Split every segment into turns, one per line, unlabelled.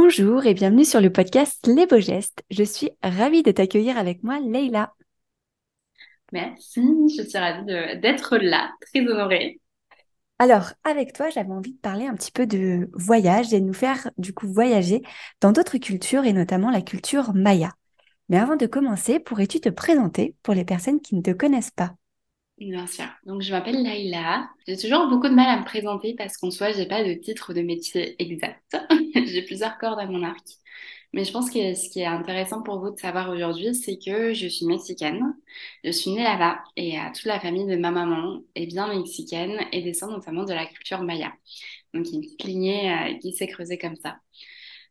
Bonjour et bienvenue sur le podcast Les Beaux Gestes. Je suis ravie de t'accueillir avec moi, Leïla.
Merci, je suis ravie d'être là, très honorée.
Alors, avec toi, j'avais envie de parler un petit peu de voyage et de nous faire du coup voyager dans d'autres cultures et notamment la culture maya. Mais avant de commencer, pourrais-tu te présenter pour les personnes qui ne te connaissent pas?
Bien sûr. Donc, je m'appelle Laïla. J'ai toujours beaucoup de mal à me présenter parce qu'en soi, j'ai pas de titre de métier exact. j'ai plusieurs cordes à mon arc. Mais je pense que ce qui est intéressant pour vous de savoir aujourd'hui, c'est que je suis mexicaine. Je suis née là-bas et toute la famille de ma maman est bien mexicaine et descend notamment de la culture maya. Donc, il y a une petite lignée euh, qui s'est creusée comme ça.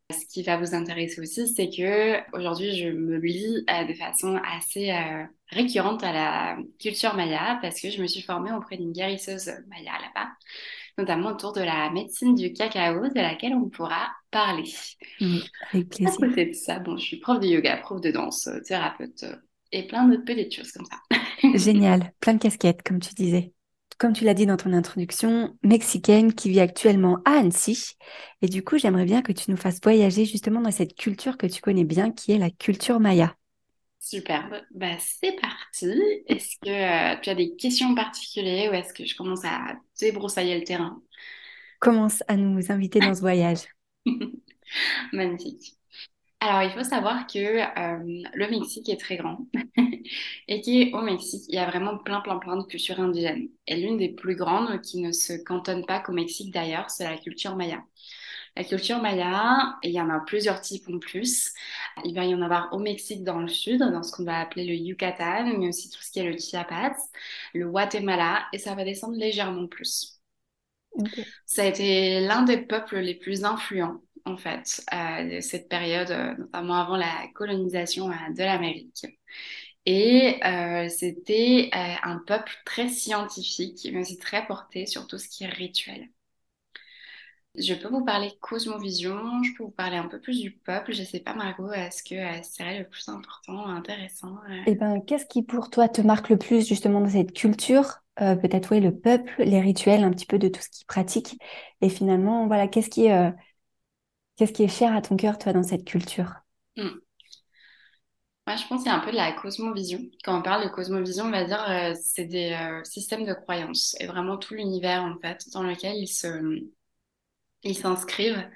Ce qui va vous intéresser aussi, c'est que aujourd'hui, je me lis euh, de façon assez euh, récurrente à la culture maya parce que je me suis formée auprès d'une guérisseuse maya là-bas, notamment autour de la médecine du cacao, de laquelle on pourra parler.
Avec plaisir.
À côté de ça, bon, je suis prof de yoga, prof de danse, thérapeute et plein d'autres petites choses comme ça.
Génial, plein de casquettes, comme tu disais comme tu l'as dit dans ton introduction, mexicaine qui vit actuellement à Annecy. Et du coup, j'aimerais bien que tu nous fasses voyager justement dans cette culture que tu connais bien, qui est la culture maya.
Superbe. Bah, c'est parti. Est-ce que euh, tu as des questions particulières ou est-ce que je commence à débroussailler le terrain?
Commence à nous inviter dans ce voyage.
Magnifique. Alors, il faut savoir que euh, le Mexique est très grand et qu'au Mexique, il y a vraiment plein, plein, plein de cultures indigènes. Et l'une des plus grandes, qui ne se cantonne pas qu'au Mexique d'ailleurs, c'est la culture maya. La culture maya, il y en a plusieurs types en plus. Il va y en avoir au Mexique dans le sud, dans ce qu'on va appeler le Yucatan, mais aussi tout ce qui est le Chiapas, le Guatemala, et ça va descendre légèrement plus. Ça a été l'un des peuples les plus influents en fait, de cette période, euh, notamment avant la colonisation euh, de l'Amérique. Et euh, c'était un peuple très scientifique, mais aussi très porté sur tout ce qui est rituel. Je peux vous parler cosmovision, je peux vous parler un peu plus du peuple. Je ne sais pas, Margot, est-ce que serait le plus important, intéressant
Eh ben, qu'est-ce qui pour toi te marque le plus justement dans cette culture? Peut-être oui, le peuple, les rituels, un petit peu de tout ce qu'ils pratiquent. Et finalement, voilà, qu'est-ce qui Qu'est-ce qui est cher à ton cœur, toi, dans cette culture?
Hmm. Moi, je pense y a un peu de la cosmovision. Quand on parle de cosmovision, on va dire euh, c'est des euh, systèmes de croyances et vraiment tout l'univers en fait dans lequel ils se ils s'inscrivent.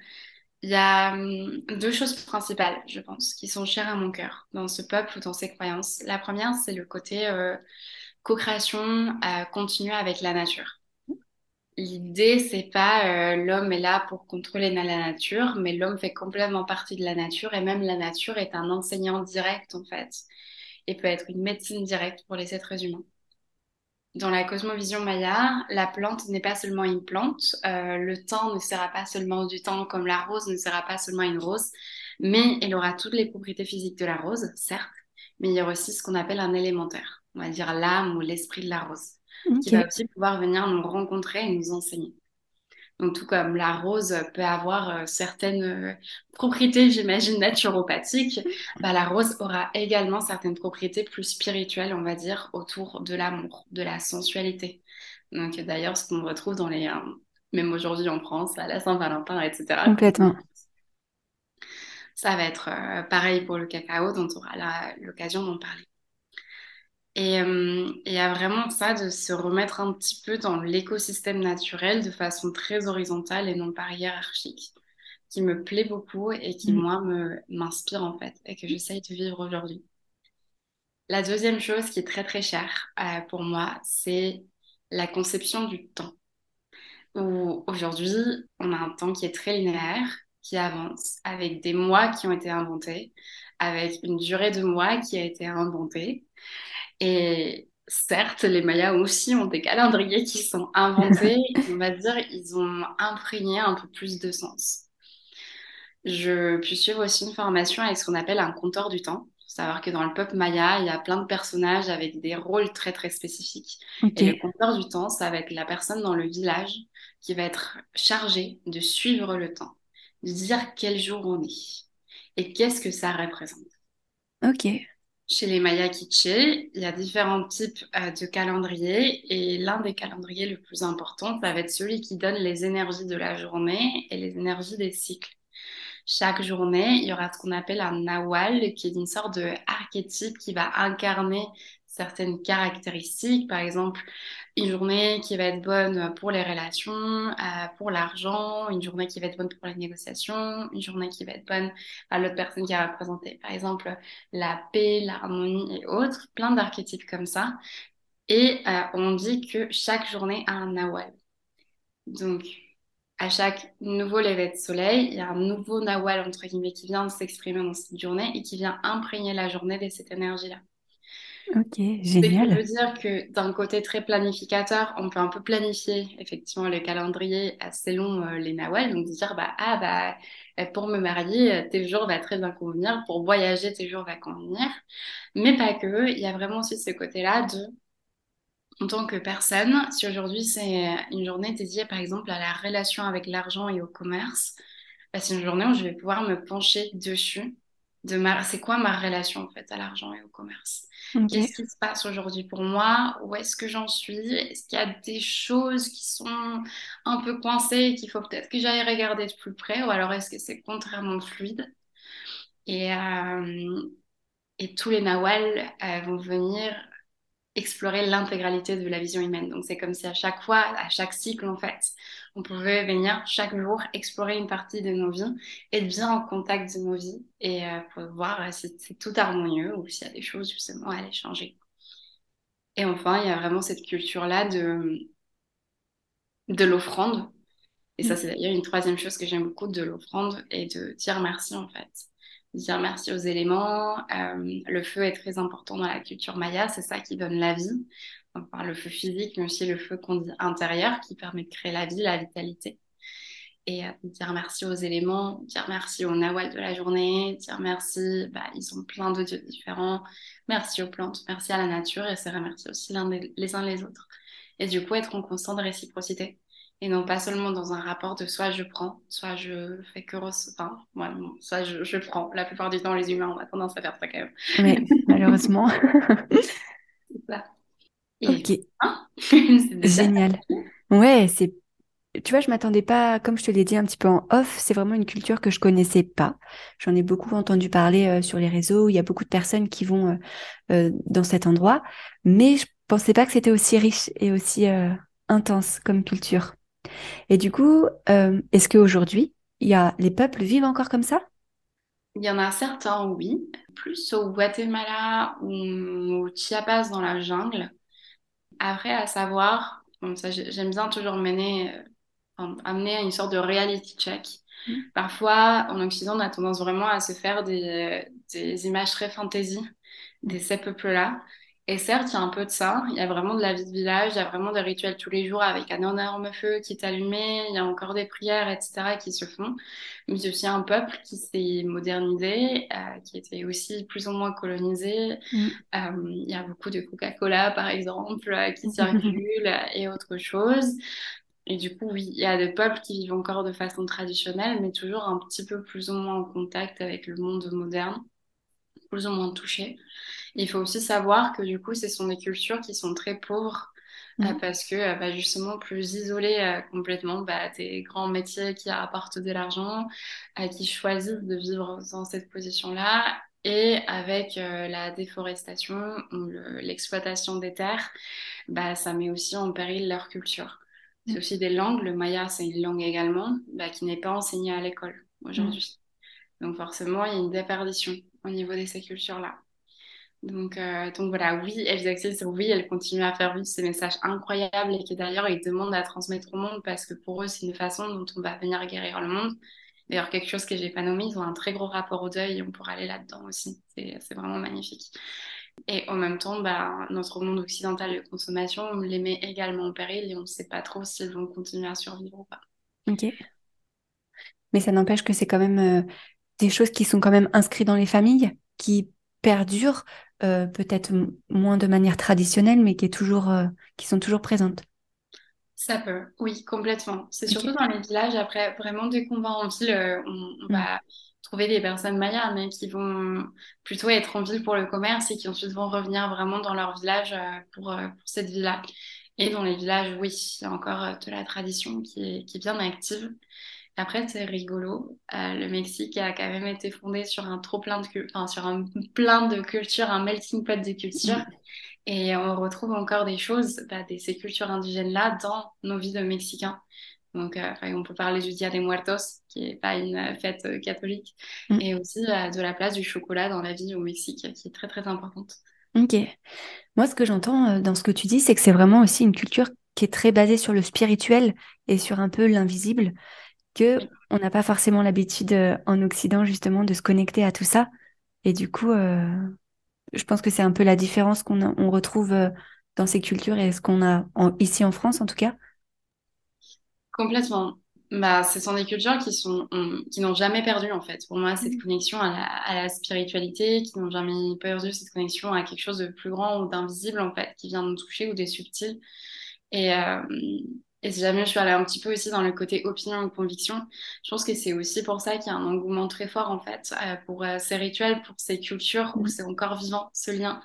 Il y a hum, deux choses principales, je pense, qui sont chères à mon cœur dans ce peuple ou dans ces croyances. La première, c'est le côté euh, co-création continue avec la nature. L'idée, c'est pas euh, l'homme est là pour contrôler la nature, mais l'homme fait complètement partie de la nature et même la nature est un enseignant direct en fait. Et peut être une médecine directe pour les êtres humains. Dans la cosmovision maya, la plante n'est pas seulement une plante, euh, le temps ne sera pas seulement du temps comme la rose ne sera pas seulement une rose, mais elle aura toutes les propriétés physiques de la rose, certes, mais il y aura aussi ce qu'on appelle un élémentaire, on va dire l'âme ou l'esprit de la rose qui va aussi pouvoir venir nous rencontrer et nous enseigner. Donc, tout comme la rose peut avoir euh, certaines euh, propriétés, j'imagine, naturopathiques, bah, la rose aura également certaines propriétés plus spirituelles, on va dire, autour de l'amour, de la sensualité. Donc, d'ailleurs, ce qu'on retrouve dans les, euh, même aujourd'hui en France, à la Saint-Valentin, etc.
Complètement.
Ça va être pareil pour le cacao, dont on aura l'occasion d'en parler. Et il y a vraiment ça de se remettre un petit peu dans l'écosystème naturel de façon très horizontale et non pas hiérarchique, qui me plaît beaucoup et qui, mm. moi, me, m'inspire en fait et que j'essaye de vivre aujourd'hui. La deuxième chose qui est très très chère euh, pour moi, c'est la conception du temps. Où aujourd'hui, on a un temps qui est très linéaire, qui avance, avec des mois qui ont été inventés, avec une durée de mois qui a été inventée. Et certes, les Mayas aussi ont des calendriers qui sont inventés. on va dire, ils ont imprégné un peu plus de sens. Je puis suivre aussi une formation avec ce qu'on appelle un compteur du temps. savoir que dans le peuple maya, il y a plein de personnages avec des rôles très très spécifiques. Et le compteur du temps, ça va être la personne dans le village qui va être chargée de suivre le temps, de dire quel jour on est et qu'est-ce que ça représente.
Ok.
Chez les Mayas Quiché, il y a différents types euh, de calendriers et l'un des calendriers le plus important, ça va être celui qui donne les énergies de la journée et les énergies des cycles. Chaque journée, il y aura ce qu'on appelle un nawal, qui est une sorte de archétype qui va incarner certaines caractéristiques. Par exemple, une journée qui va être bonne pour les relations, euh, pour l'argent, une journée qui va être bonne pour les négociations, une journée qui va être bonne à l'autre personne qui a représenté, par exemple, la paix, l'harmonie et autres, plein d'archétypes comme ça. Et euh, on dit que chaque journée a un nawal. Donc, à chaque nouveau lever de soleil, il y a un nouveau nawal, entre guillemets, qui vient s'exprimer dans cette journée et qui vient imprégner la journée de cette énergie-là.
Ok, génial.
Ça veut dire que d'un côté très planificateur, on peut un peu planifier effectivement le calendrier assez long, euh, les nawal, donc dire bah ah bah euh, pour me marier, euh, tes jours va très bien convenir, pour voyager, tes jours va convenir, mais pas que. Il y a vraiment aussi ce côté-là de en tant que personne, si aujourd'hui c'est une journée dédiée par exemple à la relation avec l'argent et au commerce, bah, c'est une journée où je vais pouvoir me pencher dessus. De ma... C'est quoi ma relation en fait à l'argent et au commerce Qu'est-ce qui se passe aujourd'hui pour moi? Où est-ce que j'en suis? Est-ce qu'il y a des choses qui sont un peu coincées et qu'il faut peut-être que j'aille regarder de plus près? Ou alors est-ce que c'est contrairement fluide? Et, euh, et tous les nawals euh, vont venir explorer l'intégralité de la vision humaine. Donc c'est comme si à chaque fois, à chaque cycle en fait, on pouvait venir chaque jour explorer une partie de nos vies, être bien en contact de nos vies et euh, pour voir si c'est tout harmonieux ou s'il y a des choses justement à aller changer. Et enfin, il y a vraiment cette culture-là de, de l'offrande. Et ça, mm. c'est d'ailleurs une troisième chose que j'aime beaucoup de l'offrande et de dire merci en fait dire merci aux éléments. Euh, le feu est très important dans la culture maya, c'est ça qui donne la vie. On parle le feu physique, mais aussi le feu qu'on dit intérieur qui permet de créer la vie, la vitalité. Et euh, dire merci aux éléments, dire merci aux nawal de la journée, dire merci, bah, ils ont plein de dieux différents. Merci aux plantes, merci à la nature et se remercier aussi les uns les autres. Et du coup, être en constante réciprocité et non pas seulement dans un rapport de soit je prends, soit je fais que enfin, soit je, je, prends. La plupart du temps, les humains, ont tendance à faire ça quand même.
Oui, malheureusement.
c'est ça.
ok. Hein? Génial. Ouais, c'est. Tu vois, je m'attendais pas, comme je te l'ai dit un petit peu en off, c'est vraiment une culture que je connaissais pas. J'en ai beaucoup entendu parler euh, sur les réseaux. Il y a beaucoup de personnes qui vont euh, euh, dans cet endroit, mais je pensais pas que c'était aussi riche et aussi intense comme culture. Et du coup, euh, est-ce qu'aujourd'hui, il y a, les peuples vivent encore comme ça?
Il y en a certains, oui. Plus au Guatemala ou au Chiapas dans la jungle. Après, à savoir, j'aime bien toujours mener, euh, amener à une sorte de reality check. Mmh. Parfois, en Occident, on a tendance vraiment à se faire des, des images très fantasy de ces peuples-là. Et certes, il y a un peu de ça. Il y a vraiment de la vie de village, il y a vraiment des rituels tous les jours avec un énorme feu qui est allumé, il y a encore des prières, etc., qui se font. Mais c'est aussi un peuple qui s'est modernisé, euh, qui était aussi plus ou moins colonisé. Mm. Euh, il y a beaucoup de Coca-Cola, par exemple, euh, qui circulent et autre chose. Et du coup, oui, il y a des peuples qui vivent encore de façon traditionnelle, mais toujours un petit peu plus ou moins en contact avec le monde moderne, plus ou moins touché. Il faut aussi savoir que du coup, ce sont des cultures qui sont très pauvres euh, mhm. parce que euh, bah, justement plus isolées euh, complètement bah, des grands métiers qui apportent de l'argent, qui choisissent de vivre dans cette position-là. Et avec la déforestation ou l'exploitation des terres, bah, ça met aussi en péril leur culture. C'est mhm. aussi des langues. Le maya, c'est une langue également bah, qui n'est pas enseignée à l'école aujourd'hui. Mhm. Donc forcément, il y a une déperdition au niveau de ces cultures-là. Donc, euh, donc voilà, oui, elles oui, elles continuent à faire vivre ces messages incroyables et qui d'ailleurs ils demandent à transmettre au monde parce que pour eux c'est une façon dont on va venir guérir le monde. D'ailleurs, quelque chose que j'ai pas nommé, ils ont un très gros rapport au deuil et on pourra aller là-dedans aussi. C'est vraiment magnifique. Et en même temps, bah, notre monde occidental de consommation les met également en péril et on ne sait pas trop s'ils vont continuer à survivre ou pas.
Ok. Mais ça n'empêche que c'est quand même euh, des choses qui sont quand même inscrites dans les familles, qui perdurent, euh, peut-être moins de manière traditionnelle, mais qui, est toujours, euh, qui sont toujours présentes.
Ça peut, oui, complètement. C'est surtout dans les villages. Après, vraiment, dès qu'on va en ville, on, mm. va trouver des personnes mayas, mais qui vont plutôt être en ville pour le commerce et qui ensuite vont revenir vraiment dans leur village pour, pour cette vie-là. Et dans les villages, oui, il y a encore de la tradition qui est, qui est bien active. Après, c'est rigolo. Euh, le Mexique a quand même été fondé sur un trop plein de, enfin, sur un plein de cultures, un melting pot de cultures. Et on retrouve encore des choses, bah, de ces cultures indigènes-là, dans nos vies de Mexicains. Donc, euh, on peut parler du Dia de Muertos, qui n'est pas une fête euh, catholique, mm. et aussi de la place du chocolat dans la vie au Mexique, qui est très, très importante.
Ok. Moi, ce que j'entends dans ce que tu dis, c'est que c'est vraiment aussi une culture qui est très basée sur le spirituel et sur un peu l'invisible que on n'a pas forcément l'habitude euh, en Occident justement de se connecter à tout ça. Et du coup, euh, je pense que c'est un peu la différence qu'on on retrouve euh, dans ces cultures et ce qu'on a ici en France en tout cas.
Complètement. Bah, ce sont des cultures qui sont qui n'ont jamais perdu en fait. Pour moi, cette mmh. connexion à la, à la spiritualité, qui n'ont jamais perdu cette connexion à quelque chose de plus grand ou d'invisible en fait, qui vient nous toucher ou des subtils. Et, et si jamais je suis allée un petit peu aussi dans le côté opinion ou conviction, je pense que c'est aussi pour ça qu'il y a un engouement très fort en fait euh, pour euh, ces rituels, pour ces cultures où mm. c'est encore vivant ce lien.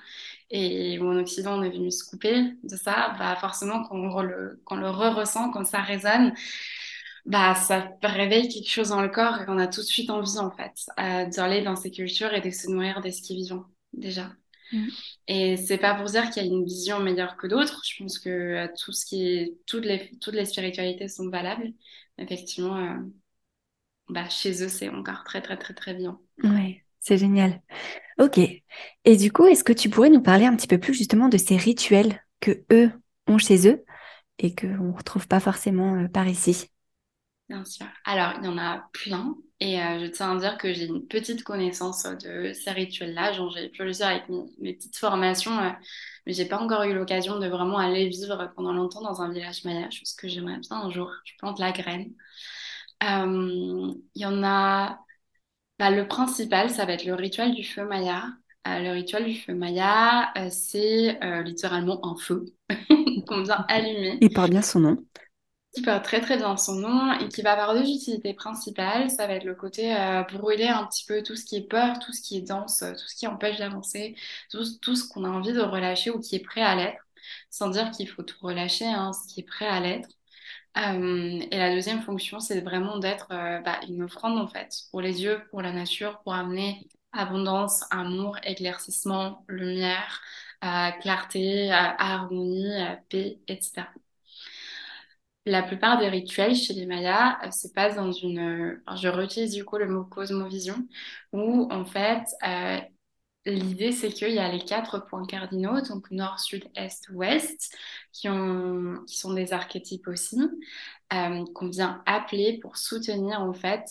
Et où en Occident on est venu se couper de ça, bah forcément quand on le, quand le re-ressent, quand ça résonne, bah ça réveille quelque chose dans le corps et on a tout de suite envie en fait euh, d'aller dans ces cultures et de se nourrir de ce qui est vivant déjà. Mm. Et c'est pas pour dire qu'il y a une vision meilleure que d'autres. Je pense que euh, tout ce qui est, toutes les, toutes les spiritualités sont valables. Effectivement, euh, bah, chez eux, c'est encore très, très, très, très bien.
Ouais, c'est génial. Ok. Et du coup, est-ce que tu pourrais nous parler un petit peu plus justement de ces rituels que eux ont chez eux et qu'on ne retrouve pas forcément euh, par ici?
Bien sûr. Alors, il y en a plein. Et euh, je tiens à dire que j'ai une petite connaissance de ces rituels-là. J'ai pu le dire avec mes, petites formations, euh, mais j'ai pas encore eu l'occasion de vraiment aller vivre pendant longtemps dans un village maya, chose que j'aimerais bien un jour. Je plante la graine. Euh, il y en a. Bah, le principal, ça va être le rituel du feu maya. le rituel du feu maya, c'est littéralement un feu qu'on vient allumer.
Il porte bien son nom
qui porte très très bien son nom et qui va avoir deux utilités principales. Ça va être le côté euh, brûler un petit peu tout ce qui est peur, tout ce qui est dense, tout ce qui empêche d'avancer, tout, tout, ce qu'on a envie de relâcher ou qui est prêt à l'être, sans dire qu'il faut tout relâcher, hein, ce qui est prêt à l'être. Euh, et la deuxième fonction, c'est vraiment d'être euh, bah, une offrande en fait, pour les yeux, pour la nature, pour amener abondance, amour, éclaircissement, lumière, clarté, harmonie, paix, etc. La plupart des rituels chez les Mayas euh, se passent dans une, euh, je réutilise du coup le mot cosmovision, où en fait euh, l'idée c'est qu'il y a les quatre points cardinaux, donc nord, sud, est, ouest, qui, qui sont des archétypes aussi, qu'on vient appeler pour soutenir en fait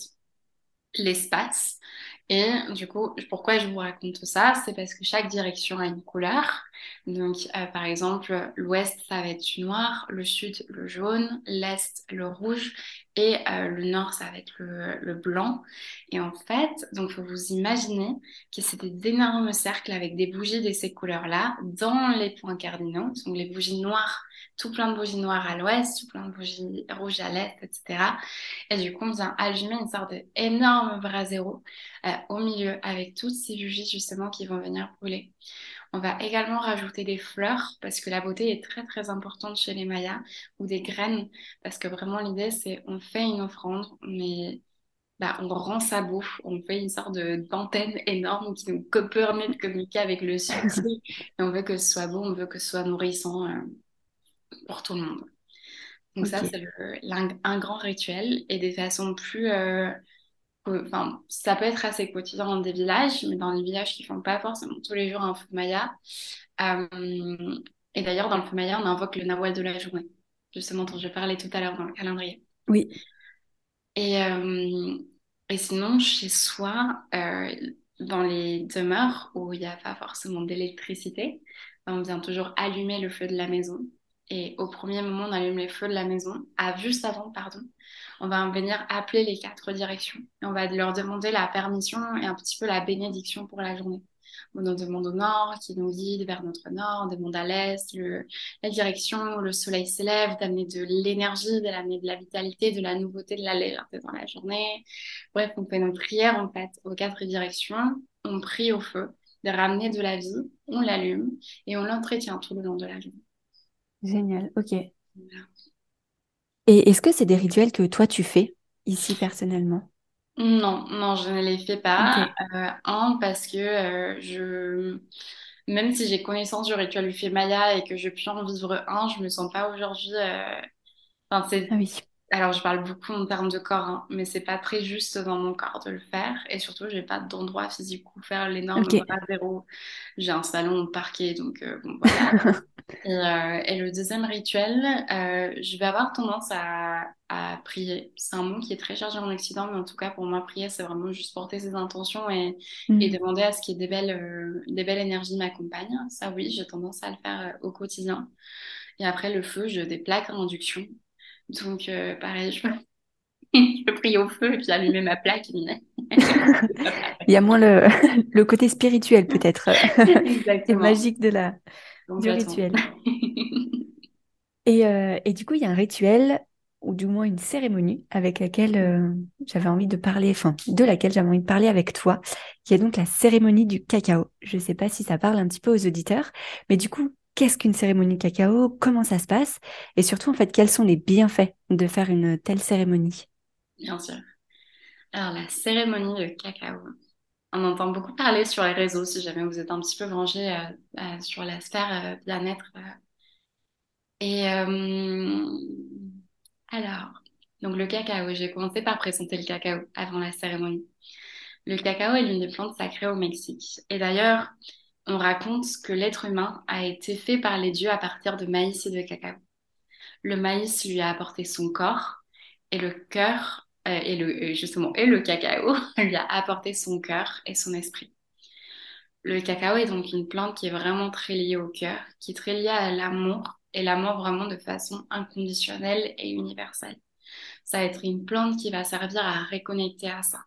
l'espace. Et du coup, pourquoi je vous raconte ça? C'est parce que chaque direction a une couleur. Donc, euh, par exemple, l'ouest, ça va être du noir, le sud, le jaune, l'est, le rouge, et euh, le nord, ça va être le, le, blanc. Et en fait, donc, faut vous imaginer que c'est des énormes cercles avec des bougies de ces couleurs-là dans les points cardinaux. Donc, les bougies noires tout plein de bougies noires à l'ouest, tout plein de bougies rouges à l'est, etc. Et du coup, on vient allumer une sorte d'énorme brasero euh, au milieu avec toutes ces bougies justement qui vont venir brûler. On va également rajouter des fleurs parce que la beauté est très très importante chez les Mayas ou des graines parce que vraiment l'idée c'est on fait une offrande mais bah, on rend ça beau, on fait une sorte d'antenne énorme qui nous permet de communiquer avec le succès et on veut que ce soit beau, on veut que ce soit nourrissant. Euh, pour tout le monde. Donc ça, c'est un, grand rituel et des façons plus... Euh, enfin, ça peut être assez quotidien dans des villages, mais dans les villages qui font pas forcément tous les jours un feu maya. Euh, et d'ailleurs, dans le feu maya, on invoque le nawal de la journée, justement dont je parlais tout à l'heure dans le calendrier.
Oui.
Et, euh, et sinon, chez soi, dans les demeures où il n'y a pas forcément d'électricité, on vient toujours allumer le feu de la maison. Et au premier moment, on allume les feux de la maison, à, juste avant, pardon, on va venir appeler les quatre directions. Et on va leur demander la permission et un petit peu la bénédiction pour la journée. On demande au nord, qui nous guide vers notre nord, on demande à l'est, la direction où le soleil s'élève, d'amener de l'énergie, d'amener de la vitalité, de la nouveauté, de la légèreté dans la journée. Bref, on fait nos prières en fait aux quatre directions, on prie au feu de ramener de la vie, on l'allume et on l'entretient tout le long de la journée.
Génial, ok. Et est-ce que c'est des rituels que toi tu fais ici personnellement?
Non, non, je ne les fais pas. Euh, un, parce que euh, je, même si j'ai connaissance du rituel du fait Maya et que je puis en vivre un, je me sens pas aujourd'hui. Euh, enfin, c'est...
Ah oui.
Alors, je parle beaucoup en termes de corps, hein, mais c'est pas très juste dans mon corps de le faire. Et surtout, j'ai pas d'endroit physique où faire l'énorme okay. zéro. J'ai un salon parquet, donc bon, voilà. Euh, et, le deuxième rituel, euh, je vais avoir tendance à, à prier. C'est un mot qui est très chargé en Occident, mais en tout cas pour moi, prier, c'est vraiment juste porter ses intentions et,
Mm.
et demander à ce qu'il y ait des belles, euh, des belles énergies m'accompagnent. Ça, oui, j'ai tendance à le faire euh, au quotidien. Et après, le feu, je des plaques en induction. Donc, euh, pareil, je prier au feu et puis allumer ma plaque.
Il y a moins le, le côté spirituel peut-être et magique de la, du rituel. Et, euh, et du coup, il y a un rituel, ou du moins une cérémonie, avec laquelle euh, j'avais envie de parler, enfin, de laquelle j'avais envie de parler avec toi, qui est donc la cérémonie du cacao. Je ne sais pas si ça parle un petit peu aux auditeurs, mais du coup, qu'est-ce qu'une cérémonie cacao? Comment ça se passe? Et surtout, en fait, quels sont les bienfaits de faire une telle cérémonie?
Bien sûr. Alors, la cérémonie de cacao. On entend beaucoup parler sur les réseaux, si jamais vous êtes un petit peu branché euh, euh, sur la sphère bien-être. euh. Et alors, donc le cacao, j'ai commencé par présenter le cacao avant la cérémonie. Le cacao est l'une des plantes sacrées au Mexique. Et d'ailleurs, on raconte que l'être humain a été fait par les dieux à partir de maïs et de cacao. Le maïs lui a apporté son corps et le cœur, euh, et le, justement, et le cacao lui a apporté son cœur et son esprit. Le cacao est donc une plante qui est vraiment très liée au cœur, qui est très liée à l'amour, et l'amour vraiment de façon inconditionnelle et universelle. Ça va être une plante qui va servir à reconnecter à ça.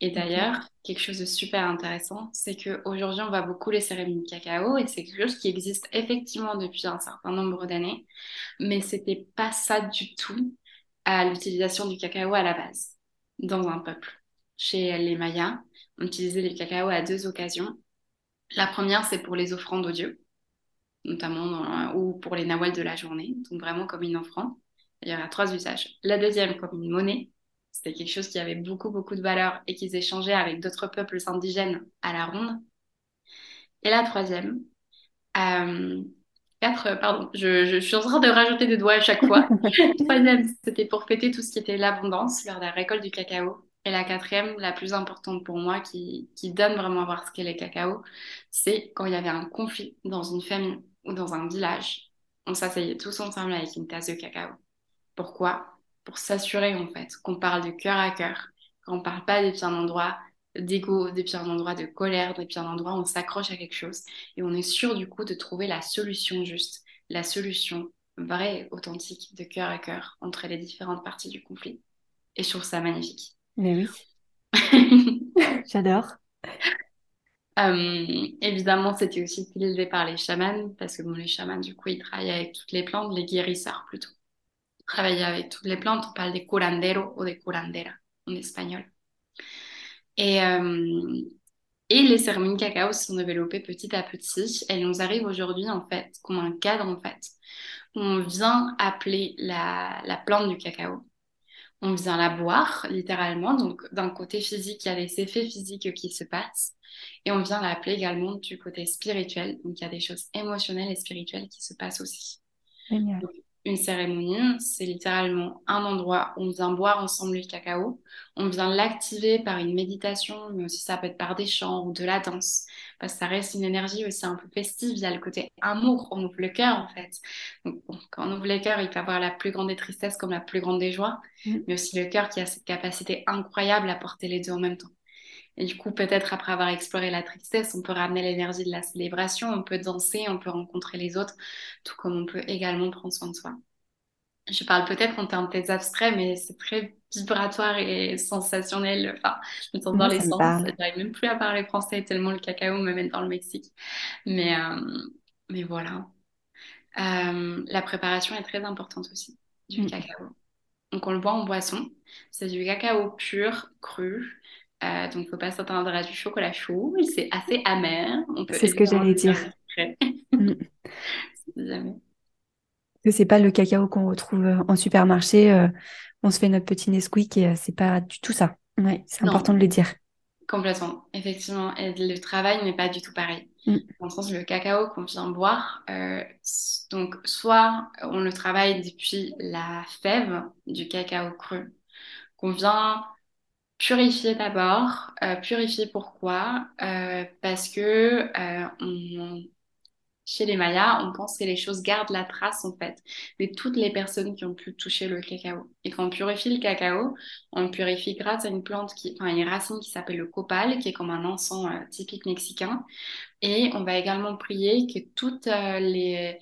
Et d'ailleurs, okay. quelque chose de super intéressant, c'est qu'aujourd'hui, on voit beaucoup les cérémonies de cacao et c'est quelque chose qui existe effectivement depuis un certain nombre d'années, mais c'était pas ça du tout à l'utilisation du cacao à la base dans un peuple. Chez les Mayas, on utilisait le cacao à deux occasions. La première, c'est pour les offrandes aux dieux, notamment dans, ou pour les nawals de la journée, donc vraiment comme une offrande. Il y aura trois usages. La deuxième, comme une monnaie. C'était quelque chose qui avait beaucoup, beaucoup de valeur et qu'ils échangeaient avec d'autres peuples indigènes à la ronde. Et la troisième, euh, quatre, pardon, je, je, suis en train de rajouter des doigts à chaque fois. troisième, c'était pour fêter tout ce qui était l'abondance lors de la récolte du cacao. Et la quatrième, la plus importante pour moi, qui, qui donne vraiment à voir ce qu'est le cacao, c'est quand il y avait un conflit dans une famille ou dans un village, on s'asseyait tous ensemble avec une tasse de cacao. Pourquoi? Pour s'assurer en fait qu'on parle de cœur à cœur, qu'on ne parle pas depuis un endroit d'ego, depuis un endroit de colère, depuis un endroit où on s'accroche à quelque chose et on est sûr du coup de trouver la solution juste, la solution vraie, authentique, de cœur à cœur entre les différentes parties du conflit. Et je trouve ça magnifique.
Mais oui. J'adore.
Euh, évidemment, c'était aussi utilisé par les chamans, parce que bon, les chamans, du coup, ils travaillent avec toutes les plantes, les guérisseurs plutôt. Travailler avec toutes les plantes, on parle des curanderos ou des curanderas en espagnol. Et, euh, et les cacao se sont développées petit à petit. Elles nous arrivent aujourd'hui, en fait, comme un cadre, en fait, où on vient appeler la, la plante du cacao on vient la boire, littéralement. Donc, d'un côté physique, il y a les effets physiques qui se passent. Et on vient l'appeler également du côté spirituel. Donc, il y a des choses émotionnelles et spirituelles qui se passent aussi.
Génial.
Donc, une cérémonie, c'est littéralement un endroit où on vient boire ensemble le cacao. On vient l'activer par une méditation, mais aussi ça peut être par des chants ou de la danse. Parce que ça reste une énergie aussi un peu festive. Il y a le côté amour, on ouvre le cœur en fait. Donc, bon, quand on ouvre le cœur, il peut avoir la plus grande des tristesses comme la plus grande des joies,
Mm.
mais aussi le cœur qui a cette capacité incroyable à porter les deux en même temps. Et du coup, peut-être après avoir exploré la tristesse, on peut ramener l'énergie de la célébration, on peut danser, on peut rencontrer les autres, tout comme on peut également prendre soin de soi. Je parle peut-être en termes très abstraits, mais c'est très vibratoire et sensationnel. Enfin, je me sens dans les sens. J'arrive même plus à parler français tellement le cacao me mène dans le Mexique. Mais, euh, mais voilà. Euh, la préparation est très importante aussi du mm. cacao. Donc on le boit en boisson. C'est du cacao pur, cru. Euh, donc il ne faut pas s'attendre à du chocolat chaud. C'est assez amer.
C'est ce que j'allais dire. mm. jamais. Que c'est pas le cacao qu'on retrouve euh, en supermarché. on se fait notre petit Nesquik et c'est pas du tout ça. Ouais, c'est important de le dire.
Complètement, effectivement. Et le travail n'est pas du tout pareil. Mm. Dans le sens, le cacao qu'on vient boire, euh, donc soit on le travaille depuis la fève du cacao cru, qu'on vient purifier d'abord. Euh, purifier pourquoi? Euh, Parce que on, chez les Mayas, on pense que les choses gardent la trace en fait de toutes les personnes qui ont pu toucher le cacao. Et quand on purifie le cacao, on le purifie grâce à une plante qui, enfin une racine qui s'appelle le copal, qui est comme un encens euh, typique mexicain. Et on va également prier que toutes euh, les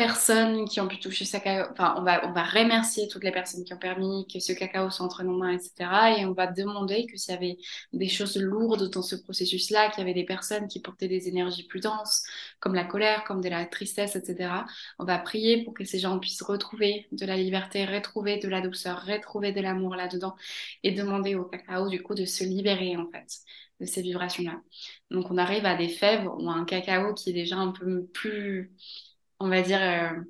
personnes qui ont pu toucher ce cacao, enfin, on va, on va remercier toutes les personnes qui ont permis que ce cacao soit entre nos mains, etc. Et on va demander que s'il y avait des choses lourdes dans ce processus-là, qu'il y avait des personnes qui portaient des énergies plus denses, comme la colère, comme de la tristesse, etc. On va prier pour que ces gens puissent retrouver de la liberté, retrouver de la douceur, retrouver de l'amour là-dedans et demander au cacao, du coup, de se libérer, en fait de ces vibrations-là. Donc on arrive à des fèves ou à un cacao qui est déjà un peu plus on va dire, euh,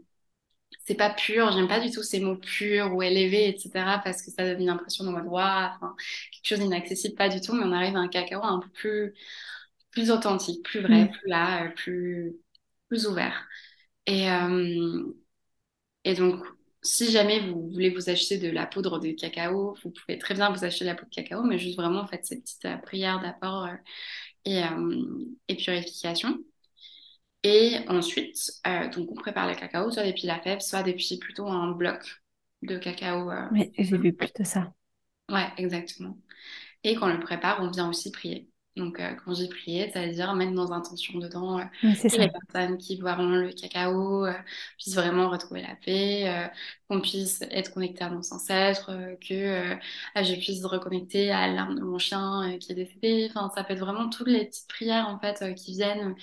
c'est pas pur, j'aime pas du tout ces mots purs ou élevés, etc., parce que ça donne une impression de mode droit, enfin, quelque chose d'inaccessible, pas du tout, mais on arrive à un cacao un peu plus, plus authentique, plus vrai, mm. plus là, euh, plus, plus ouvert. Et, euh, et donc, si jamais vous voulez vous acheter de la poudre de cacao, vous pouvez très bien vous acheter de la poudre de cacao, mais juste vraiment, faites cette petite prière d'apport et, et purification. Et ensuite, euh, donc on prépare le cacao, soit depuis la fève, soit depuis plutôt un bloc de cacao.
Euh, oui, j'ai vu plutôt ça.
Ouais, exactement. Et quand on le prépare, on vient aussi prier. Donc, euh, quand j'ai prié, ça veut dire mettre nos intentions dedans. Euh, que les personnes qui boiront le cacao euh, puissent vraiment retrouver la paix, qu'on puisse être connecté à nos ancêtres, que je puisse reconnecter à l'âme de mon chien qui est décédé. Enfin, ça peut être vraiment toutes les petites prières en fait qui viennent.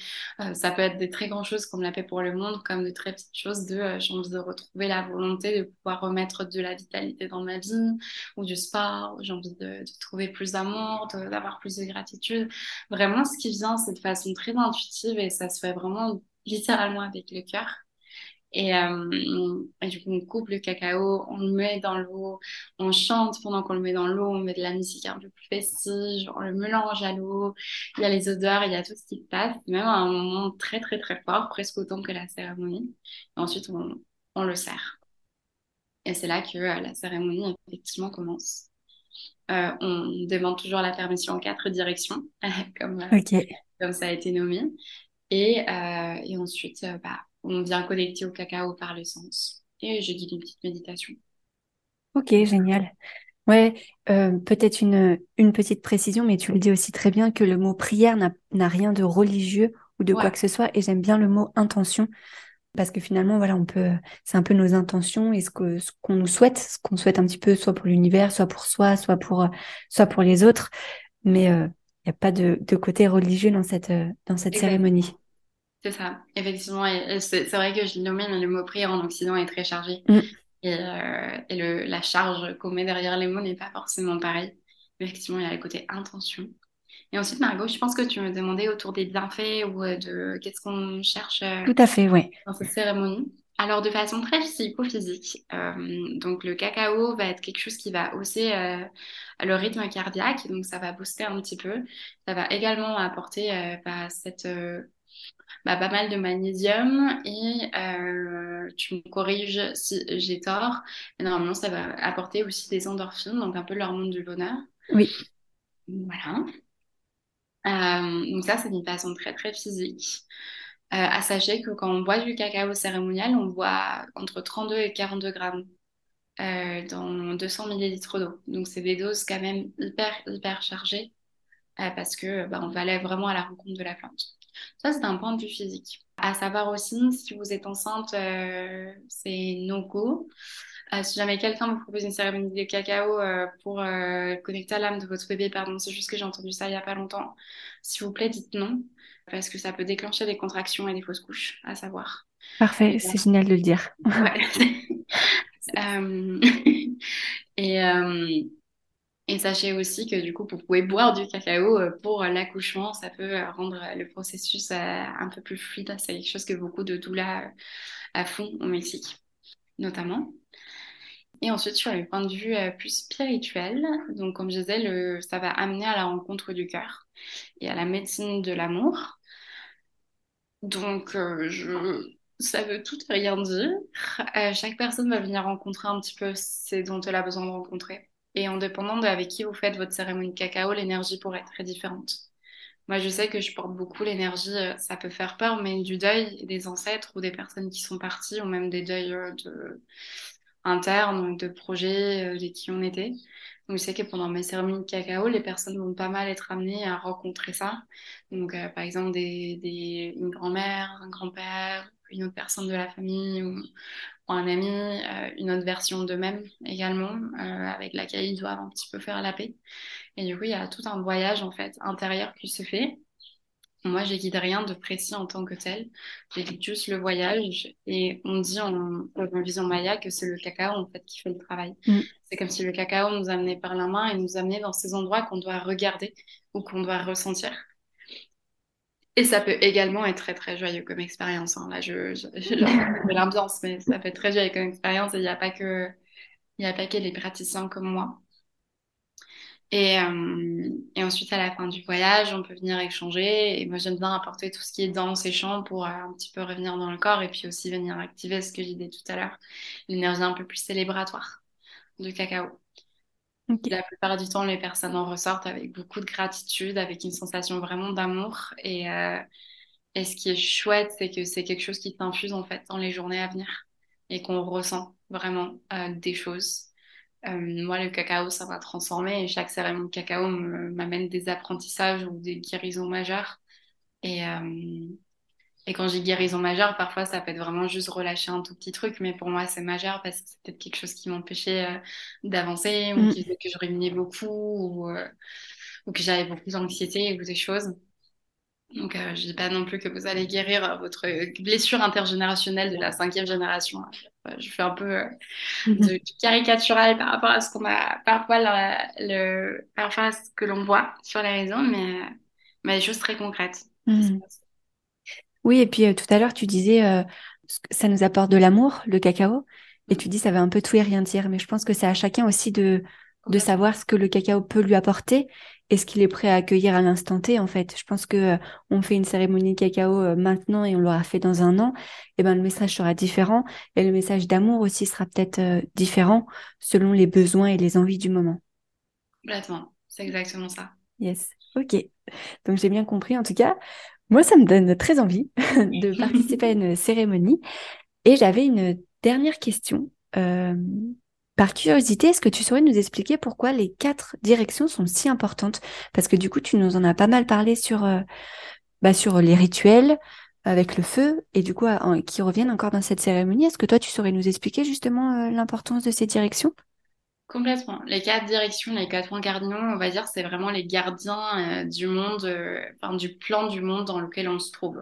ça peut être des très grandes choses comme la paix pour le monde, comme de très petites choses de j'ai envie de retrouver la volonté de pouvoir remettre de la vitalité dans ma vie ou du sport, j'ai envie de, de trouver plus d'amour, d'avoir plus de gratitude. Vraiment, ce qui vient, c'est de façon très intuitive et ça se fait vraiment littéralement avec le cœur. Et, euh, et, du coup, on coupe le cacao, on le met dans l'eau, on chante pendant qu'on le met dans l'eau, on met de la musique un peu plus festive, on le mélange à l'eau, il y a les odeurs, il y a tout ce qui passe, même à un moment très très très fort, presque autant que la cérémonie. Et ensuite, on, on le sert. Et c'est là que euh, la cérémonie effectivement commence. Euh, on demande toujours la permission en quatre directions, comme, euh, comme ça a été nommé. Et, euh, et ensuite, bah, on vient connecter au cacao par le sens. Et je dis une petite méditation.
Ok, génial. Ouais, peut-être une, une petite précision, mais tu le dis aussi très bien que le mot prière n'a rien de religieux ou de quoi que ce soit. Et j'aime bien le mot intention parce que finalement, voilà, on peut, c'est un peu nos intentions et ce que ce qu'on nous souhaite, ce qu'on souhaite un petit peu, soit pour l'univers, soit pour soi, soit pour, soit pour les autres. Mais il euh, n'y a pas de, de, côté religieux dans cette, euh, dans cette cérémonie.
C'est ça, effectivement. C'est vrai que je nommé, mais le mot prière en Occident est très chargé. Mm. Et, euh, et le, la charge qu'on met derrière les mots n'est pas forcément pareil. Effectivement, il y a le côté intention. Et ensuite, Margot, je pense que tu me demandais autour des bienfaits ou euh, de qu'est-ce qu'on cherche euh,
Tout à fait, oui.
dans cette cérémonie. Alors, de façon très psychophysique, euh, donc le cacao va être quelque chose qui va hausser le rythme cardiaque, donc ça va booster un petit peu. Ça va également apporter bah, cette, bah, pas mal de magnésium et tu me corriges si j'ai tort, mais normalement ça va apporter aussi des endorphines, donc un peu l'hormone du bonheur.
Oui.
Voilà. Euh, donc ça, c'est une façon très très physique. Euh, à sachez que quand on boit du cacao cérémonial, on boit entre 32 et 42 grammes euh, dans 200 millilitres d'eau. Donc c'est des doses quand même hyper hyper chargées parce que bah, on va aller vraiment à la rencontre de la plante. Ça, c'est un point de vue physique. À savoir aussi, si vous êtes enceinte, c'est no-go. Euh, si jamais quelqu'un vous propose une cérémonie de cacao euh, pour euh, connecter à l'âme de votre bébé, pardon, c'est juste que j'ai entendu ça il n'y a pas longtemps. S'il vous plaît, dites non, parce que ça peut déclencher des contractions et des fausses couches, à savoir.
Parfait, c'est génial de le dire.
et, et sachez aussi que du coup, vous pouvez boire du cacao pour l'accouchement. Ça peut rendre le processus un peu plus fluide. C'est quelque chose que beaucoup de doulas font au Mexique, notamment. Et ensuite, sur les points de vue euh, plus spirituels, donc comme je disais, le, ça va amener à la rencontre du cœur et à la médecine de l'amour. Donc, euh, ça veut tout et rien dire. Euh, chaque personne va venir rencontrer un petit peu ce dont elle a besoin de rencontrer. Et en dépendant de avec qui vous faites votre cérémonie cacao, l'énergie pourrait être très différente. Moi, je sais que je porte beaucoup l'énergie, ça peut faire peur, mais du deuil des ancêtres ou des personnes qui sont parties, ou même des deuils de interne, de projets, euh, de qui on était. Donc, je sais que pendant mes cérémonies de cacao, les personnes vont pas mal être amenées à rencontrer ça. Donc, euh, par exemple, des, des, une grand-mère, un grand-père, une autre personne de la famille ou, un ami, euh, une autre version d'eux-mêmes également, avec laquelle ils doivent un petit peu faire la paix. Et du coup, il y a tout un voyage en fait intérieur qui se fait. Moi, je guide rien de précis en tant que tel. J'ai juste le voyage. Et on dit en, en vision maya que c'est le cacao en fait qui fait le travail. Mm. C'est comme si le cacao nous amenait par la main et nous amenait dans ces endroits qu'on doit regarder ou qu'on doit ressentir. Et ça peut également être très très joyeux comme expérience. Hein. Là, je, l'ambiance, mais ça peut être très joyeux comme expérience. Et il n'y a pas que il a pas que les praticiens comme moi et, euh, et, ensuite, à la fin du voyage, on peut venir échanger. Et moi, j'aime bien apporter tout ce qui est danse et chant pour euh, un petit peu revenir dans le corps et puis aussi venir activer ce que j'ai dit tout à l'heure, l'énergie un peu plus célébratoire du cacao. La plupart du temps, les personnes en ressortent avec beaucoup de gratitude, avec une sensation vraiment d'amour. Et, euh, et ce qui est chouette, c'est que c'est quelque chose qui t'infuse en fait dans les journées à venir et qu'on ressent vraiment euh, des choses euh, moi, le cacao, ça va transformer et chaque cérémonie de cacao m'amène des apprentissages ou des guérisons majeures. Et, et quand j'ai guérison majeure, parfois, ça peut être vraiment juste relâcher un tout petit truc, mais pour moi, c'est majeur parce que c'est peut-être quelque chose qui m'empêchait euh, d'avancer ou mm. qui faisait que je ruminais beaucoup ou, ou que j'avais beaucoup d'anxiété ou des choses. Donc, euh, je ne dis pas non plus que vous allez guérir votre blessure intergénérationnelle de la cinquième génération. Euh, je fais un peu euh, mhm. de, caricatural par rapport à ce qu'on a parfois le, parfois ce que l'on voit sur les réseaux, mais, mais des choses très concrètes. Mhm.
Oui, et puis tout à l'heure, tu disais ça nous apporte de l'amour, le cacao, et tu dis ça va un peu tout et rien dire, mais je pense que c'est à chacun aussi de, de savoir ce que le cacao peut lui apporter est-ce qu'il est prêt à accueillir à l'instant T en fait Je pense que euh, on fait une cérémonie cacao euh, maintenant et on l'aura fait dans un an, et ben le message sera différent et le message d'amour aussi sera peut-être euh, différent selon les besoins et les envies du moment.
Complètement, c'est exactement ça.
Yes, ok. Donc j'ai bien compris en tout cas. Moi, ça me donne très envie de participer à une cérémonie. Et j'avais une dernière question. Par curiosité, est-ce que tu saurais nous expliquer pourquoi les quatre directions sont si importantes? Parce que du coup, tu nous en as pas mal parlé sur, euh, bah, sur les rituels avec le feu et du coup, qui reviennent encore dans cette cérémonie. Est-ce que toi, tu saurais nous expliquer justement euh, l'importance de ces directions?
Complètement. Les quatre directions, les quatre points cardinaux, on va dire, c'est vraiment les gardiens euh, du monde, enfin, du plan du monde dans lequel on se trouve.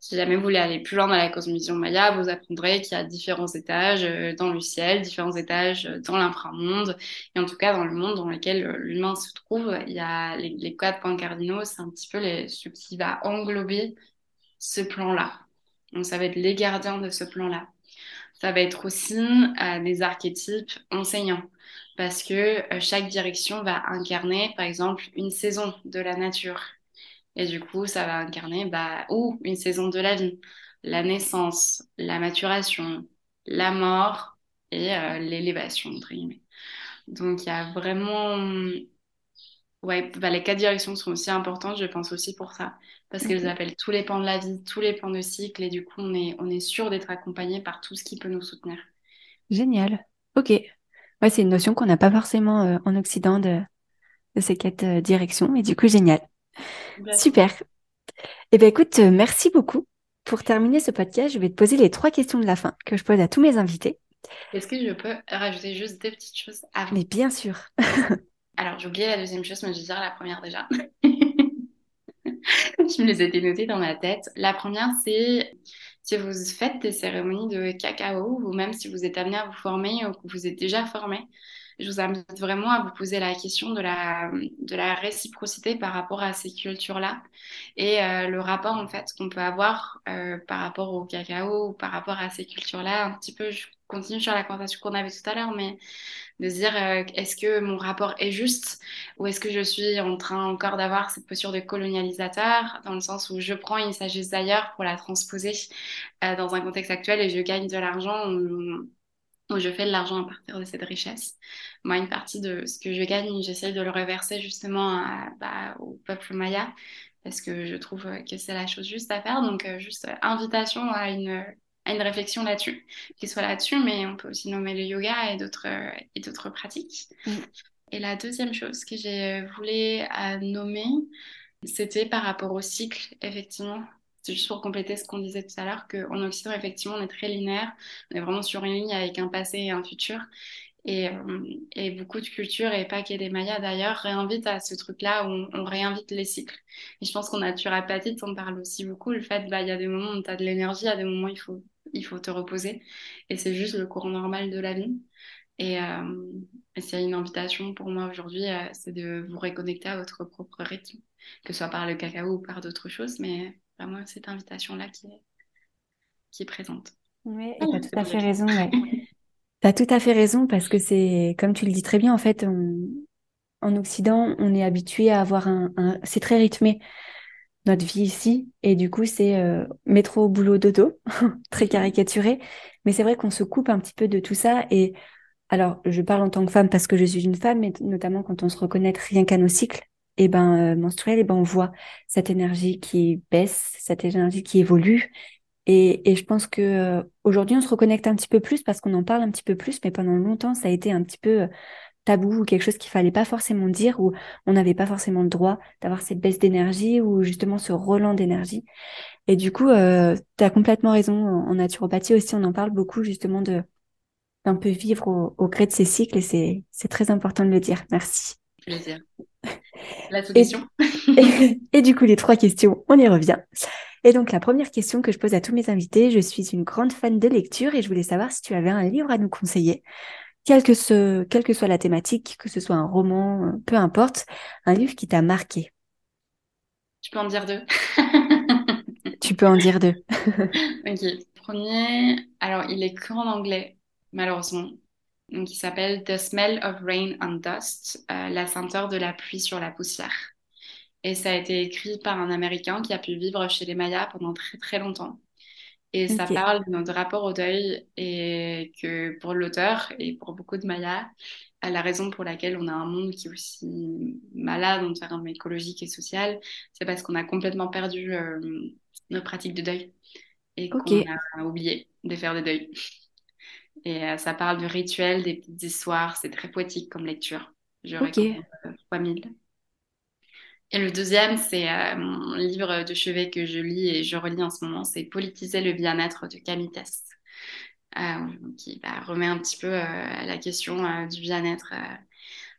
Si jamais vous voulez aller plus loin dans la cosmovision maya, vous apprendrez qu'il y a différents étages euh, dans le ciel, différents étages euh, dans l'inframonde, et en tout cas dans le monde dans lequel euh, l'humain se trouve, il y a les, quatre points cardinaux, c'est un petit peu ce qui va englober ce plan-là. Donc ça va être les gardiens de ce plan-là. Ça va être aussi des archétypes enseignants parce que chaque direction va incarner, par exemple, une saison de la nature, et du coup, ça va incarner bah, ou une saison de la vie, la naissance, la maturation, la mort et euh, l'élévation, entre guillemets. Donc, il y a vraiment... Ouais, bah, les quatre directions sont aussi importantes, je pense aussi pour ça, parce qu'elles appellent tous les pans de la vie, tous les pans de cycle, et du coup, on est, on est sûr d'être accompagné par tout ce qui peut nous soutenir.
Génial. Ok. Ouais, c'est une notion qu'on n'a pas forcément euh, en Occident de, de ces quatre directions. Et du coup, génial. Super. Eh bien, écoute, merci beaucoup. Pour terminer ce podcast, je vais te poser les trois questions de la fin que je pose à tous mes invités.
Est-ce que je peux rajouter juste deux petites choses avant?
Mais bien sûr.
Alors, j'ai oublié la deuxième chose, mais je vais dire la première déjà. je me les ai notées dans ma tête. La première, c'est si vous faites des cérémonies de cacao, ou même si vous êtes amené à vous former ou que vous êtes déjà formé, je vous invite vraiment à vous poser la question de la, de la réciprocité par rapport à ces cultures-là et euh, le rapport en fait qu'on peut avoir euh, par rapport au cacao ou par rapport à ces cultures-là. Un petit peu, je continue sur la conversation qu'on avait tout à l'heure, mais de se dire euh, est-ce que mon rapport est juste ou est-ce que je suis en train encore d'avoir cette posture de colonialisateur dans le sens où je prends une sagesse d'ailleurs pour la transposer dans un contexte actuel et je gagne de l'argent où je fais de l'argent à partir de cette richesse. Moi, une partie de ce que je gagne, j'essaye de le reverser justement bah, au peuple maya parce que je trouve que c'est la chose juste à faire. Donc, euh, juste euh, invitation à une, à une réflexion là-dessus, qui soit là-dessus, mais on peut aussi nommer le yoga et d'autres, et d'autres pratiques. Mm. Et la deuxième chose que j'ai voulu nommer, c'était par rapport au cycle, effectivement. C'est juste pour compléter ce qu'on disait tout à l'heure, qu'en Occident, effectivement, on est très linéaire. On est vraiment sur une ligne avec un passé et un futur. Et, euh, beaucoup de cultures, et pas que des Mayas d'ailleurs, réinvitent à ce truc-là où on, réinvite les cycles. Et je pense qu'en naturopathie, on parle aussi beaucoup, le fait, bah, il y a des moments où tu as de l'énergie, a des moments où il faut, il faut te reposer. Et c'est juste le courant normal de la vie. Et, euh, et c'est une invitation pour moi aujourd'hui, euh, c'est de vous reconnecter à votre propre rythme, que ce soit par le cacao ou par d'autres choses, mais vraiment cette invitation-là qui est, qui est présente.
Oui, et tu as tout à fait raison. tu as tout à fait raison parce que c'est, comme tu le dis très bien, en fait, en Occident, on est habitué à avoir un. C'est très rythmé, notre vie ici. Et du coup, c'est euh, métro, boulot, dodo, très caricaturé. Mais c'est vrai qu'on se coupe un petit peu de tout ça. Et alors, je parle en tant que femme parce que je suis une femme, mais notamment quand on se reconnaît rien qu'à nos cycles, et ben euh, menstruel, et ben on voit cette énergie qui baisse, cette énergie qui évolue. Et, et je pense que euh, aujourd'hui on se reconnecte un petit peu plus parce qu'on en parle un petit peu plus, mais pendant longtemps ça a été un petit peu euh, tabou ou quelque chose qu'il fallait pas forcément dire ou on n'avait pas forcément le droit d'avoir cette baisse d'énergie ou justement ce relan d'énergie. Et du coup, euh, tu as complètement raison. En naturopathie aussi, on en parle beaucoup justement de d'un peu vivre au, au gré de ces cycles et c'est très important de le dire. Merci.
Plaisir. La solution.
Et, du coup, les trois questions, on y revient. Et donc, la première question que je pose à tous mes invités, je suis une grande fan de lecture et je voulais savoir si tu avais un livre à nous conseiller, quelle que, ce, quelle que soit la thématique, que ce soit un roman, peu importe, un livre qui t'a marqué.
Tu peux en dire deux.
tu peux en dire deux.
ok. Premier, alors il est qu'en anglais, malheureusement qui s'appelle The Smell of Rain and Dust, euh, la senteur de la pluie sur la poussière. Et ça a été écrit par un Américain qui a pu vivre chez les Mayas pendant très très longtemps. Et ça parle de notre rapport au deuil et que pour l'auteur et pour beaucoup de Mayas, la raison pour laquelle on a un monde qui est aussi malade en termes écologiques et social, c'est parce qu'on a complètement perdu euh, nos pratiques de deuil et qu'on a oublié de faire des deuils. Et euh, ça parle du rituel, des petites histoires. C'est très poétique comme lecture. Je recommande 3000. Euh, et le deuxième, c'est euh, mon livre de chevet que je lis et je relis en ce moment. C'est Politiser le bien-être de Camille Test. qui bah, remet un petit peu la question du bien-être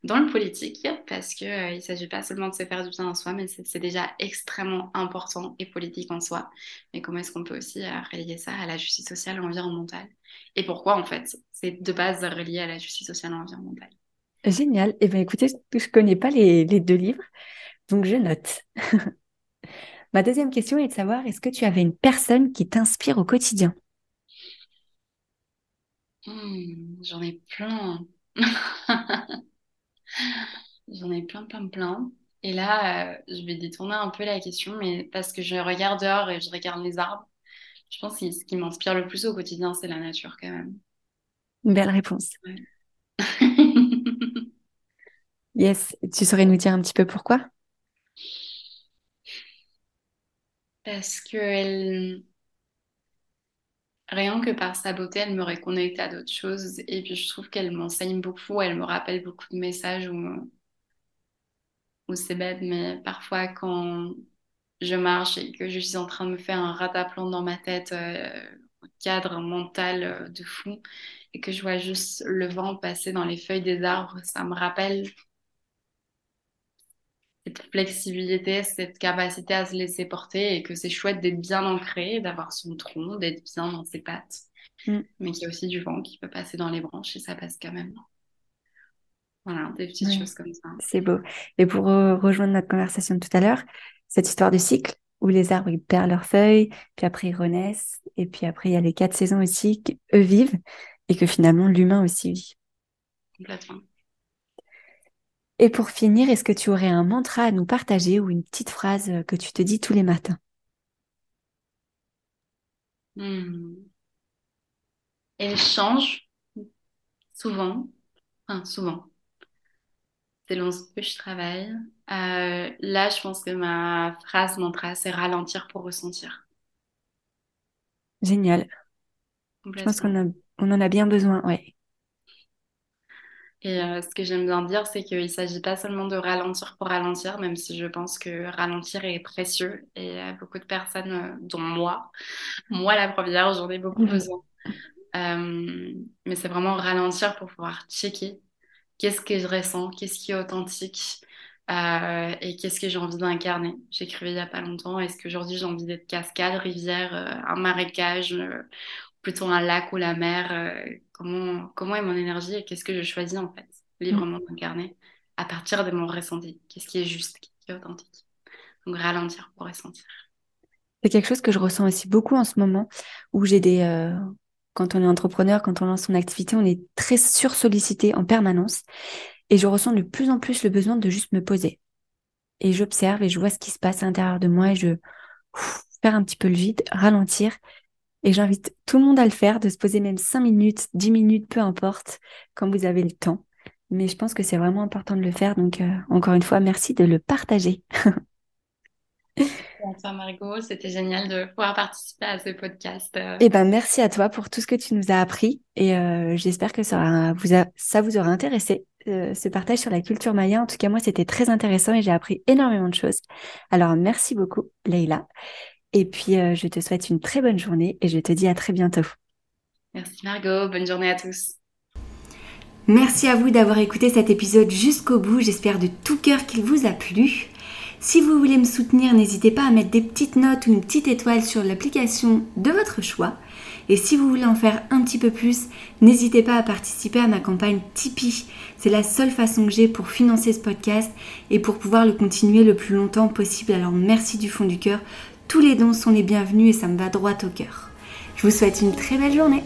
dans le politique parce qu'il il ne s'agit pas seulement de se faire du bien en soi, mais c'est déjà extrêmement important et politique en soi. Mais comment est-ce qu'on peut aussi relier ça à la justice sociale et environnementale? Et pourquoi en fait c'est de base relié à la justice sociale et environnementale?
Génial. Et eh bien écoutez, je ne connais pas les, deux livres, donc je note. Ma deuxième question est de savoir, est-ce que tu avais une personne qui t'inspire au quotidien?
Hmm, J'en ai plein. J'en ai plein, plein, plein. Et là, euh, je vais détourner un peu la question, mais parce que je regarde dehors et je regarde les arbres, je pense que ce qui m'inspire le plus au quotidien, c'est la nature quand même.
Une belle réponse. yes, tu saurais nous dire un petit peu pourquoi?
Parce que elle... rien que par sa beauté, elle me réconnecte à d'autres choses. Et puis je trouve qu'elle m'enseigne beaucoup, elle me rappelle beaucoup de messages où c'est bête, mais parfois quand je marche et que je suis en train de me faire un rataplan dans ma tête, euh, cadre mental euh, de fou, et que je vois juste le vent passer dans les feuilles des arbres, ça me rappelle cette flexibilité, cette capacité à se laisser porter et que c'est chouette d'être bien ancré, d'avoir son tronc, d'être bien dans ses pattes, mm. mais qu'il y a aussi du vent qui peut passer dans les branches et ça passe quand même. Voilà, des petites choses comme ça.
C'est beau. Et pour rejoindre notre conversation de tout à l'heure, cette histoire de cycle où les arbres ils perdent leurs feuilles, puis après ils renaissent, et puis après il y a les quatre saisons aussi qu'eux vivent et que finalement l'humain aussi vit.
Complètement.
Et pour finir, est-ce que tu aurais un mantra à nous partager ou une petite phrase que tu te dis tous les matins?
Hmm. Elle change souvent, enfin souvent, selon ce que je travaille. Euh, là, je pense que ma phrase mantra, c'est ralentir pour ressentir.
Génial. Je pense qu'on on en a bien besoin, ouais.
Et euh, ce que j'aime bien dire, c'est qu'il ne s'agit pas seulement de ralentir pour ralentir, même si je pense que ralentir est précieux. Et a beaucoup de personnes, euh, dont moi, moi la première, j'en ai beaucoup besoin. Euh, mais c'est vraiment ralentir pour pouvoir checker qu'est-ce que je ressens, qu'est-ce qui est authentique et qu'est-ce que j'ai envie d'incarner. J'écrivais il n'y a pas longtemps, est-ce qu'aujourd'hui j'ai envie d'être cascade, rivière, un marécage plutôt un lac ou la mer euh, comment, comment est mon énergie et qu'est-ce que je choisis en fait, librement d'incarner à partir de mon ressenti. Qu'est-ce qui est juste, qui est authentique. Donc ralentir pour ressentir.
C'est quelque chose que je ressens aussi beaucoup en ce moment où j'ai des. Euh, quand on est entrepreneur, quand on lance son activité, on est très sursollicité en permanence. Et je ressens de plus en plus le besoin de juste me poser. Et j'observe et je vois ce qui se passe à l'intérieur de moi et je faire un petit peu le vide, ralentir et j'invite tout le monde à le faire, de se poser même 5 minutes, 10 minutes, peu importe, quand vous avez le temps. Mais je pense que c'est vraiment important de le faire. Donc, euh, encore une fois, merci de le partager.
Bonsoir Margot, c'était génial de pouvoir participer à ce podcast.
Euh. Eh ben, merci à toi pour tout ce que tu nous as appris et euh, j'espère que ça, vous ça vous aura intéressé, ce partage sur la culture maya. En tout cas, moi, c'était très intéressant et j'ai appris énormément de choses. Alors, merci beaucoup, Leïla. Et puis, euh, je te souhaite une très bonne journée et je te dis à très bientôt.
Merci Margot, bonne journée à tous.
Merci à vous d'avoir écouté cet épisode jusqu'au bout. J'espère de tout cœur qu'il vous a plu. Si vous voulez me soutenir, n'hésitez pas à mettre des petites notes ou une petite étoile sur l'application de votre choix. Et si vous voulez en faire un petit peu plus, n'hésitez pas à participer à ma campagne Tipeee. C'est la seule façon que j'ai pour financer ce podcast et pour pouvoir le continuer le plus longtemps possible. Alors merci du fond du cœur tous les dons sont les bienvenus et ça me va droit au cœur. Je vous souhaite une très belle journée.